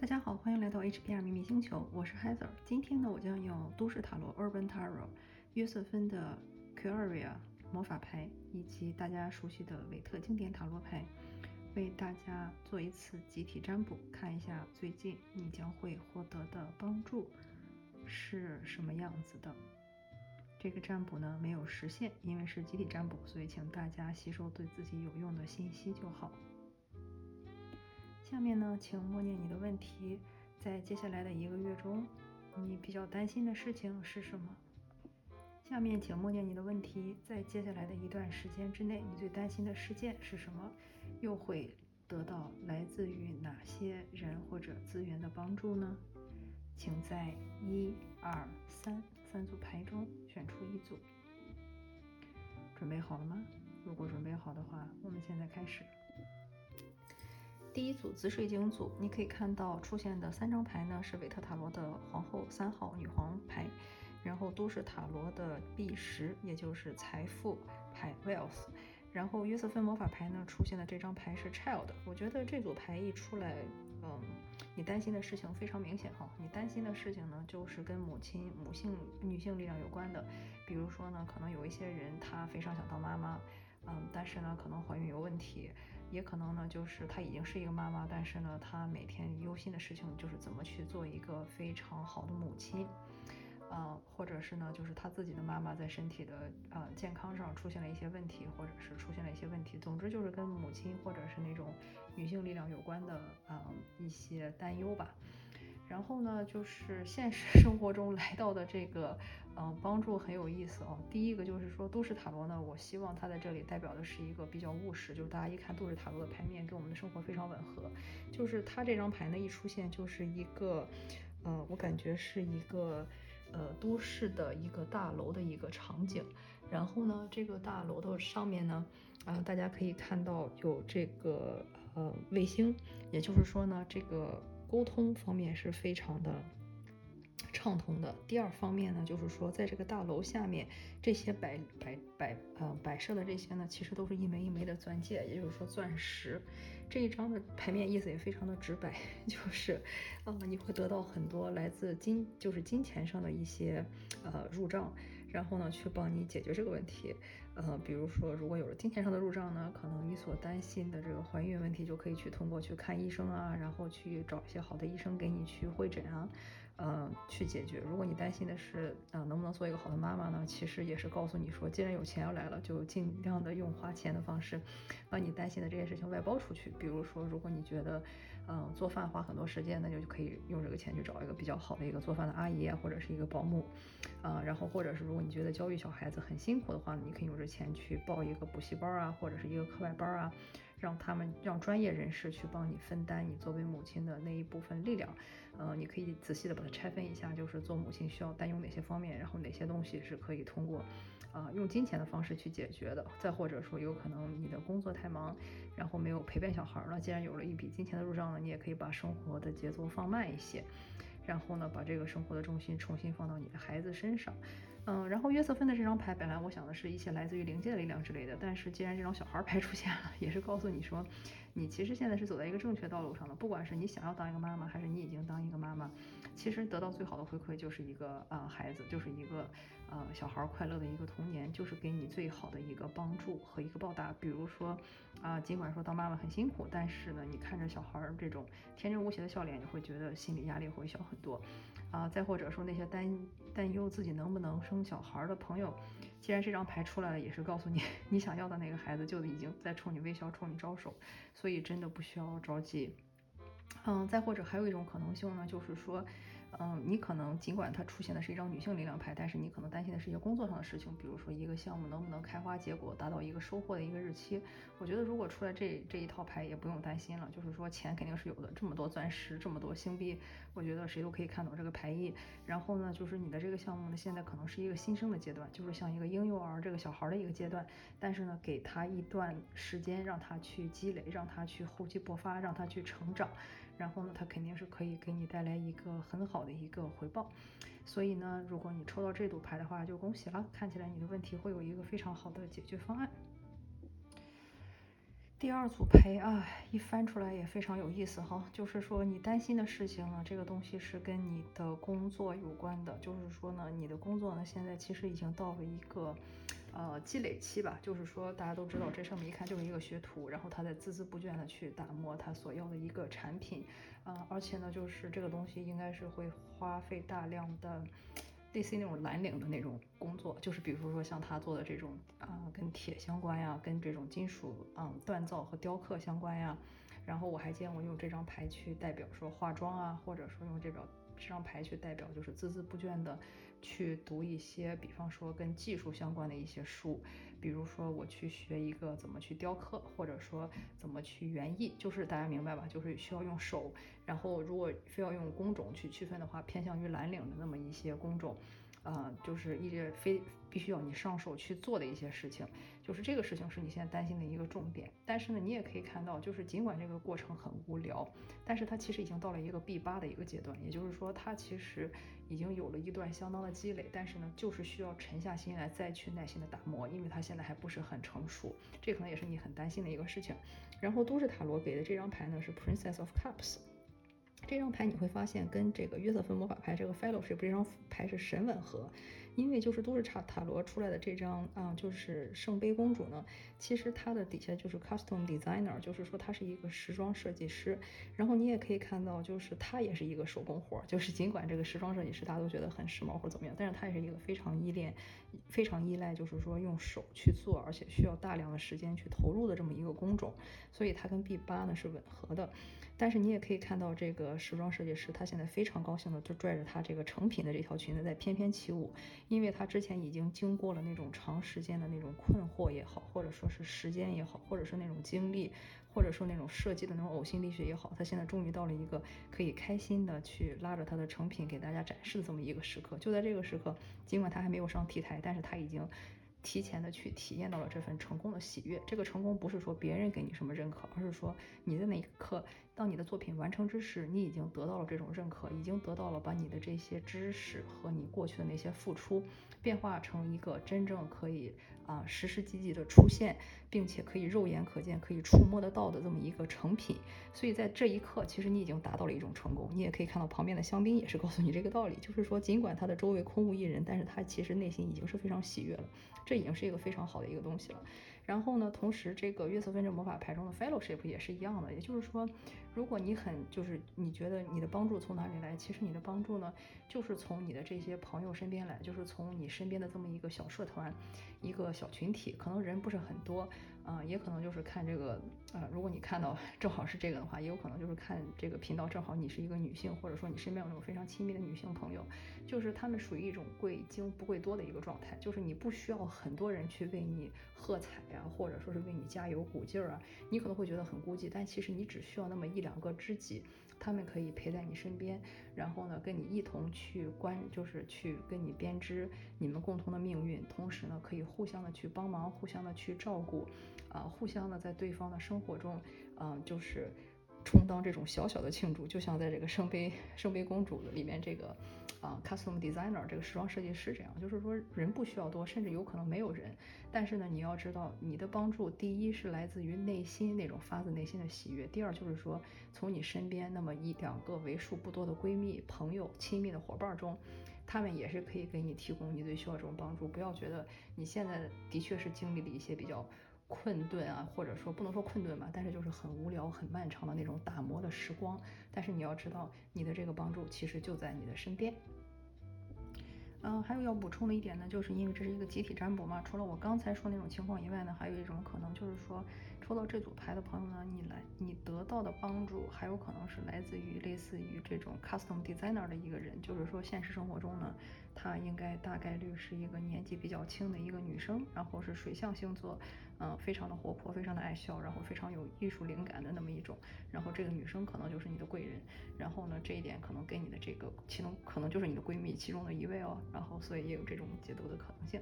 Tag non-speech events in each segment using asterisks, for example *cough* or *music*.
大家好，欢迎来到 HPR 秘密星球，我是 Heather。今天呢，我将用都市塔罗 Urban Tarot 约瑟芬的 Curia 魔法牌，以及大家熟悉的韦特经典塔罗牌，为大家做一次集体占卜，看一下最近你将会获得的帮助是什么样子的。这个占卜呢没有实现，因为是集体占卜，所以请大家吸收对自己有用的信息就好。下面呢，请默念你的问题。在接下来的一个月中，你比较担心的事情是什么？下面请默念你的问题。在接下来的一段时间之内，你最担心的事件是什么？又会得到来自于哪些人或者资源的帮助呢？请在一、二、三三组牌中选出一组。准备好了吗？如果准备好的话，我们现在开始。第一组紫水晶组，你可以看到出现的三张牌呢，是韦特塔罗的皇后三号女皇牌，然后都市塔罗的 B 十，也就是财富牌 Wealth，然后约瑟芬魔法牌呢出现的这张牌是 Child。我觉得这组牌一出来，嗯，你担心的事情非常明显哈，你担心的事情呢就是跟母亲、母性、女性力量有关的，比如说呢，可能有一些人她非常想当妈妈，嗯，但是呢可能怀孕有问题。也可能呢，就是她已经是一个妈妈，但是呢，她每天忧心的事情就是怎么去做一个非常好的母亲，呃，或者是呢，就是她自己的妈妈在身体的呃健康上出现了一些问题，或者是出现了一些问题，总之就是跟母亲或者是那种女性力量有关的啊一些担忧吧。然后呢，就是现实 *laughs* 生活中来到的这个，嗯，帮助很有意思哦。第一个就是说，都市塔罗呢，我希望它在这里代表的是一个比较务实，就是大家一看都市塔罗的牌面，跟我们的生活非常吻合。就是它这张牌呢一出现，就是一个，呃，我感觉是一个，呃，都市的一个大楼的一个场景。然后呢，这个大楼的上面呢，啊，大家可以看到有这个，呃，卫星，也就是说呢，这个。沟通方面是非常的畅通的。第二方面呢，就是说，在这个大楼下面，这些摆摆摆呃摆设的这些呢，其实都是一枚一枚的钻戒，也就是说钻石。这一张的牌面意思也非常的直白，*laughs* 就是呃你会得到很多来自金就是金钱上的一些呃入账。然后呢，去帮你解决这个问题，呃，比如说，如果有了金钱上的入账呢，可能你所担心的这个怀孕问题就可以去通过去看医生啊，然后去找一些好的医生给你去会诊啊，呃，去解决。如果你担心的是，呃，能不能做一个好的妈妈呢？其实也是告诉你说，既然有钱要来了，就尽量的用花钱的方式，把你担心的这件事情外包出去。比如说，如果你觉得，嗯，做饭花很多时间，那就可以用这个钱去找一个比较好的一个做饭的阿姨啊，或者是一个保姆，啊，然后或者是如果你觉得教育小孩子很辛苦的话，你可以用这钱去报一个补习班啊，或者是一个课外班啊，让他们让专业人士去帮你分担你作为母亲的那一部分力量。呃，你可以仔细的把它拆分一下，就是做母亲需要担忧哪些方面，然后哪些东西是可以通过。啊，用金钱的方式去解决的，再或者说有可能你的工作太忙，然后没有陪伴小孩儿了，既然有了一笔金钱的入账了，你也可以把生活的节奏放慢一些，然后呢，把这个生活的重心重新放到你的孩子身上。嗯，然后约瑟芬的这张牌，本来我想的是一些来自于灵界的力量之类的，但是既然这张小孩牌出现了，*laughs* 也是告诉你说，你其实现在是走在一个正确道路上的，不管是你想要当一个妈妈，还是你已经当一个妈妈，其实得到最好的回馈就是一个啊孩子，就是一个呃小孩快乐的一个童年，就是给你最好的一个帮助和一个报答。比如说啊，尽管说当妈妈很辛苦，但是呢，你看着小孩这种天真无邪的笑脸，你会觉得心理压力会小很多。啊，再或者说那些担担忧自己能不能生小孩的朋友，既然这张牌出来了，也是告诉你，*laughs* 你想要的那个孩子就已经在冲你微笑，冲你招手，所以以真的不需要着急。嗯，再或者还有一种可能性呢，就是说。嗯，你可能尽管它出现的是一张女性力量牌，但是你可能担心的是一些工作上的事情，比如说一个项目能不能开花结果，达到一个收获的一个日期。我觉得如果出来这这一套牌也不用担心了，就是说钱肯定是有的，这么多钻石，这么多星币，我觉得谁都可以看懂这个牌意。然后呢，就是你的这个项目呢，现在可能是一个新生的阶段，就是像一个婴幼儿这个小孩的一个阶段，但是呢，给他一段时间让他去积累，让他去厚积薄发，让他去成长。然后呢，它肯定是可以给你带来一个很好的一个回报，所以呢，如果你抽到这组牌的话，就恭喜了，看起来你的问题会有一个非常好的解决方案。第二组牌啊，一翻出来也非常有意思哈，就是说你担心的事情呢，这个东西是跟你的工作有关的，就是说呢，你的工作呢现在其实已经到了一个呃积累期吧，就是说大家都知道这上面一看就是一个学徒，然后他在孜孜不倦的去打磨他所要的一个产品，啊，而且呢就是这个东西应该是会花费大量的。类似那种蓝领的那种工作，就是比如说像他做的这种啊，跟铁相关呀，跟这种金属嗯锻造和雕刻相关呀。然后我还见过用这张牌去代表说化妆啊，或者说用这个这张牌去代表就是孜孜不倦的去读一些，比方说跟技术相关的一些书。比如说我去学一个怎么去雕刻，或者说怎么去园艺，就是大家明白吧？就是需要用手。然后如果非要用工种去区分的话，偏向于蓝领的那么一些工种，呃，就是一些非必须要你上手去做的一些事情，就是这个事情是你现在担心的一个重点。但是呢，你也可以看到，就是尽管这个过程很无聊，但是它其实已经到了一个 B 八的一个阶段，也就是说它其实。已经有了一段相当的积累，但是呢，就是需要沉下心来再去耐心的打磨，因为它现在还不是很成熟，这可能也是你很担心的一个事情。然后都市塔罗给的这张牌呢是 Princess of Cups，这张牌你会发现跟这个约瑟芬魔法牌这个 Fellowship 这张牌是神吻合。因为就是都是塔塔罗出来的这张啊，就是圣杯公主呢，其实它的底下就是 custom designer，就是说它是一个时装设计师。然后你也可以看到，就是它也是一个手工活儿，就是尽管这个时装设计师大家都觉得很时髦或者怎么样，但是它也是一个非常依恋、非常依赖，就是说用手去做，而且需要大量的时间去投入的这么一个工种。所以它跟 B 八呢是吻合的。但是你也可以看到，这个时装设计师他现在非常高兴的就拽着他这个成品的这条裙子在翩翩起舞，因为他之前已经经过了那种长时间的那种困惑也好，或者说是时间也好，或者是那种经历，或者说那种设计的那种呕心沥血也好，他现在终于到了一个可以开心的去拉着他的成品给大家展示的这么一个时刻。就在这个时刻，尽管他还没有上 T 台，但是他已经。提前的去体验到了这份成功的喜悦。这个成功不是说别人给你什么认可，而是说你在那一刻，当你的作品完成之时，你已经得到了这种认可，已经得到了把你的这些知识和你过去的那些付出，变化成一个真正可以啊实实际际的出现，并且可以肉眼可见、可以触摸得到的这么一个成品。所以在这一刻，其实你已经达到了一种成功。你也可以看到旁边的香槟也是告诉你这个道理，就是说尽管他的周围空无一人，但是他其实内心已经是非常喜悦了。这已经是一个非常好的一个东西了。然后呢，同时这个约瑟芬这魔法牌中的 Fellowship 也是一样的，也就是说，如果你很就是你觉得你的帮助从哪里来，其实你的帮助呢，就是从你的这些朋友身边来，就是从你身边的这么一个小社团，一个小群体，可能人不是很多。啊，也可能就是看这个，呃，如果你看到正好是这个的话，也有可能就是看这个频道正好你是一个女性，或者说你身边有那种非常亲密的女性朋友，就是他们属于一种贵精不贵多的一个状态，就是你不需要很多人去为你喝彩呀，或者说是为你加油鼓劲儿啊，你可能会觉得很孤寂，但其实你只需要那么一两个知己。他们可以陪在你身边，然后呢，跟你一同去关，就是去跟你编织你们共同的命运，同时呢，可以互相的去帮忙，互相的去照顾，啊，互相的在对方的生活中，嗯，就是充当这种小小的庆祝，就像在这个圣杯圣杯公主里面这个。啊，custom designer 这个时装设计师这样，就是说人不需要多，甚至有可能没有人。但是呢，你要知道，你的帮助第一是来自于内心那种发自内心的喜悦，第二就是说从你身边那么一两个为数不多的闺蜜、朋友、亲密的伙伴中，他们也是可以给你提供你最需要这种帮助。不要觉得你现在的确是经历了一些比较。困顿啊，或者说不能说困顿吧，但是就是很无聊、很漫长的那种打磨的时光。但是你要知道，你的这个帮助其实就在你的身边。嗯，还有要补充的一点呢，就是因为这是一个集体占卜嘛，除了我刚才说那种情况以外呢，还有一种可能就是说，抽到这组牌的朋友呢，你来你得到的帮助还有可能是来自于类似于这种 custom designer 的一个人，就是说现实生活中呢。她应该大概率是一个年纪比较轻的一个女生，然后是水象星座，嗯，非常的活泼，非常的爱笑，然后非常有艺术灵感的那么一种，然后这个女生可能就是你的贵人，然后呢，这一点可能跟你的这个其中可能就是你的闺蜜其中的一位哦，然后所以也有这种解读的可能性。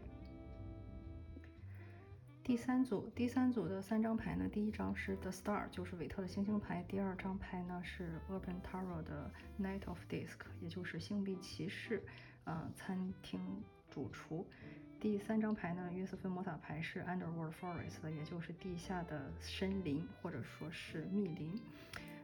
第三组，第三组的三张牌呢，第一张是 The Star，就是韦特的星星牌，第二张牌呢是 Urban Tarot 的 Knight of Disc，也就是星币骑士。呃，餐厅主厨，第三张牌呢，约瑟芬魔法牌是 Underworld Forest，也就是地下的森林或者说是密林。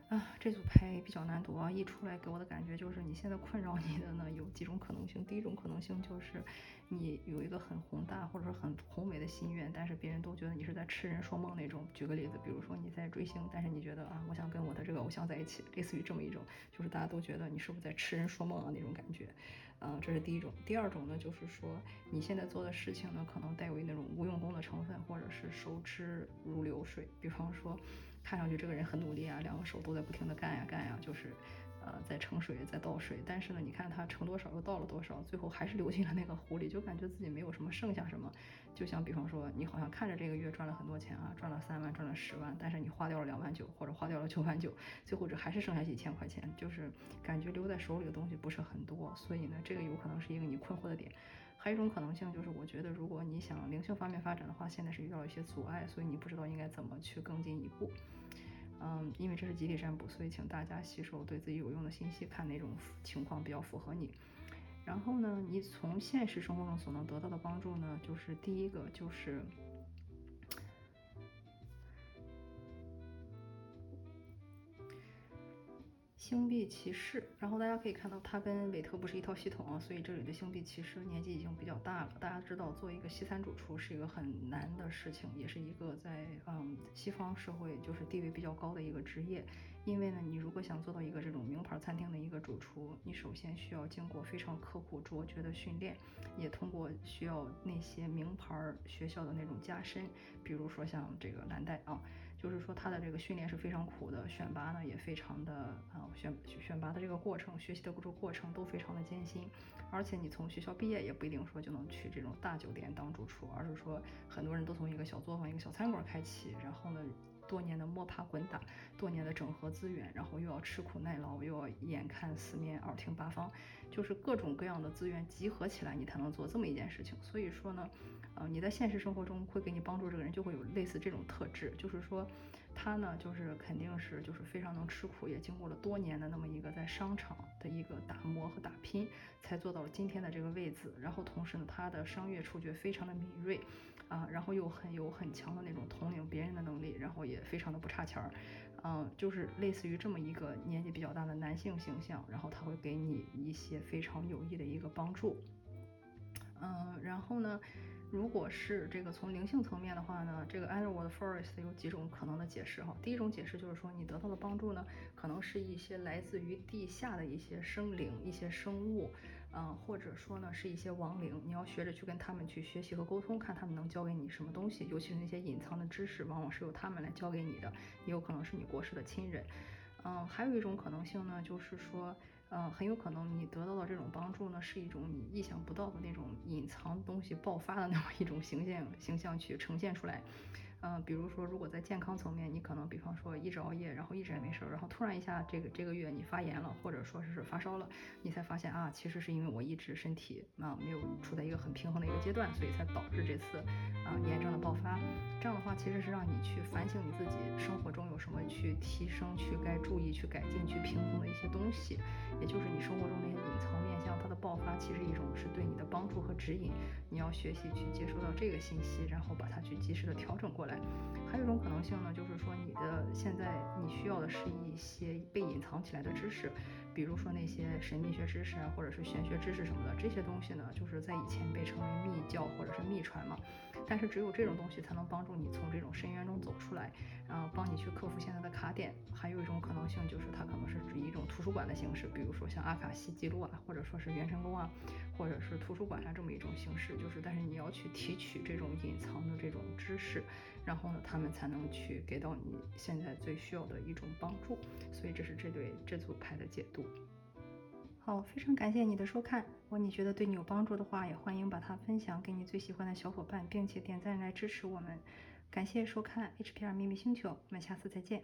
啊，这组牌比较难读啊！一出来给我的感觉就是，你现在困扰你的呢有几种可能性。第一种可能性就是，你有一个很宏大或者说很宏伟的心愿，但是别人都觉得你是在痴人说梦那种。举个例子，比如说你在追星，但是你觉得啊，我想跟我的这个偶像在一起，类似于这么一种，就是大家都觉得你是不是在痴人说梦啊那种感觉。嗯，这是第一种。第二种呢，就是说你现在做的事情呢，可能带有那种无用功的成分，或者是收支如流水。比方说。看上去这个人很努力啊，两个手都在不停的干呀干呀，就是，呃，在盛水，在倒水。但是呢，你看他盛多少又倒了多少，最后还是流进了那个壶里，就感觉自己没有什么剩下什么。就像比方说，你好像看着这个月赚了很多钱啊，赚了三万，赚了十万，但是你花掉了两万九，或者花掉了九万九，最后这还是剩下几千块钱，就是感觉留在手里的东西不是很多。所以呢，这个有可能是一个你困惑的点。还有一种可能性就是，我觉得如果你想灵性方面发展的话，现在是遇到了一些阻碍，所以你不知道应该怎么去更进一步。嗯，因为这是集体占卜，所以请大家吸收对自己有用的信息，看哪种情况比较符合你。然后呢，你从现实生活中所能得到的帮助呢，就是第一个就是。星币骑士，然后大家可以看到，它跟韦特不是一套系统啊，所以这里的星币骑士年纪已经比较大了。大家知道，做一个西餐主厨是一个很难的事情，也是一个在嗯西方社会就是地位比较高的一个职业。因为呢，你如果想做到一个这种名牌餐厅的一个主厨，你首先需要经过非常刻苦卓绝的训练，也通过需要那些名牌学校的那种加深，比如说像这个蓝带啊。就是说，他的这个训练是非常苦的，选拔呢也非常的啊，选选拔的这个过程，学习的这个过程都非常的艰辛。而且你从学校毕业也不一定说就能去这种大酒店当主厨，而是说很多人都从一个小作坊、一个小餐馆开启，然后呢。多年的摸爬滚打，多年的整合资源，然后又要吃苦耐劳，又要眼看四面，耳听八方，就是各种各样的资源集合起来，你才能做这么一件事情。所以说呢，呃，你在现实生活中会给你帮助，这个人就会有类似这种特质，就是说他呢，就是肯定是就是非常能吃苦，也经过了多年的那么一个在商场的一个打磨和打拼，才做到了今天的这个位置。然后同时呢，他的商业触觉非常的敏锐。啊，然后又很有很强的那种统领别人的能力，然后也非常的不差钱儿，嗯，就是类似于这么一个年纪比较大的男性形象，然后他会给你一些非常有益的一个帮助，嗯，然后呢，如果是这个从灵性层面的话呢，这个 Underworld Forest 有几种可能的解释哈，第一种解释就是说你得到的帮助呢，可能是一些来自于地下的一些生灵、一些生物。嗯，或者说呢，是一些亡灵，你要学着去跟他们去学习和沟通，看他们能教给你什么东西，尤其是那些隐藏的知识，往往是由他们来教给你的，也有可能是你过世的亲人。嗯，还有一种可能性呢，就是说，嗯，很有可能你得到的这种帮助呢，是一种你意想不到的那种隐藏东西爆发的那么一种形象形象去呈现出来。嗯，比如说，如果在健康层面，你可能比方说一直熬夜，然后一直也没事儿，然后突然一下这个这个月你发炎了，或者说是发烧了，你才发现啊，其实是因为我一直身体啊没有处在一个很平衡的一个阶段，所以才导致这次啊炎症的爆发。这样的话，其实是让你去反省你自己生活中有什么去提升、去该注意、去改进、去平衡的一些东西，也就是你生活中那些隐藏面，爆发其实一种是对你的帮助和指引，你要学习去接收到这个信息，然后把它去及时的调整过来。还有一种可能性呢，就是说你的现在你需要的是一些被隐藏起来的知识，比如说那些神秘学知识啊，或者是玄学知识什么的，这些东西呢，就是在以前被称为秘教或者是秘传嘛。但是只有这种东西才能帮助你从这种深渊中走出来，然后帮你去克服现在的卡点。还有一种可能性就是它可能是指一种图书馆的形式，比如说像阿卡西记录啊，或者说是元神宫啊，或者是图书馆啊这么一种形式。就是但是你要去提取这种隐藏的这种知识。然后呢，他们才能去给到你现在最需要的一种帮助。所以这是这对这组牌的解读。好，非常感谢你的收看。如果你觉得对你有帮助的话，也欢迎把它分享给你最喜欢的小伙伴，并且点赞来支持我们。感谢收看 HPR 秘密星球，我们下次再见。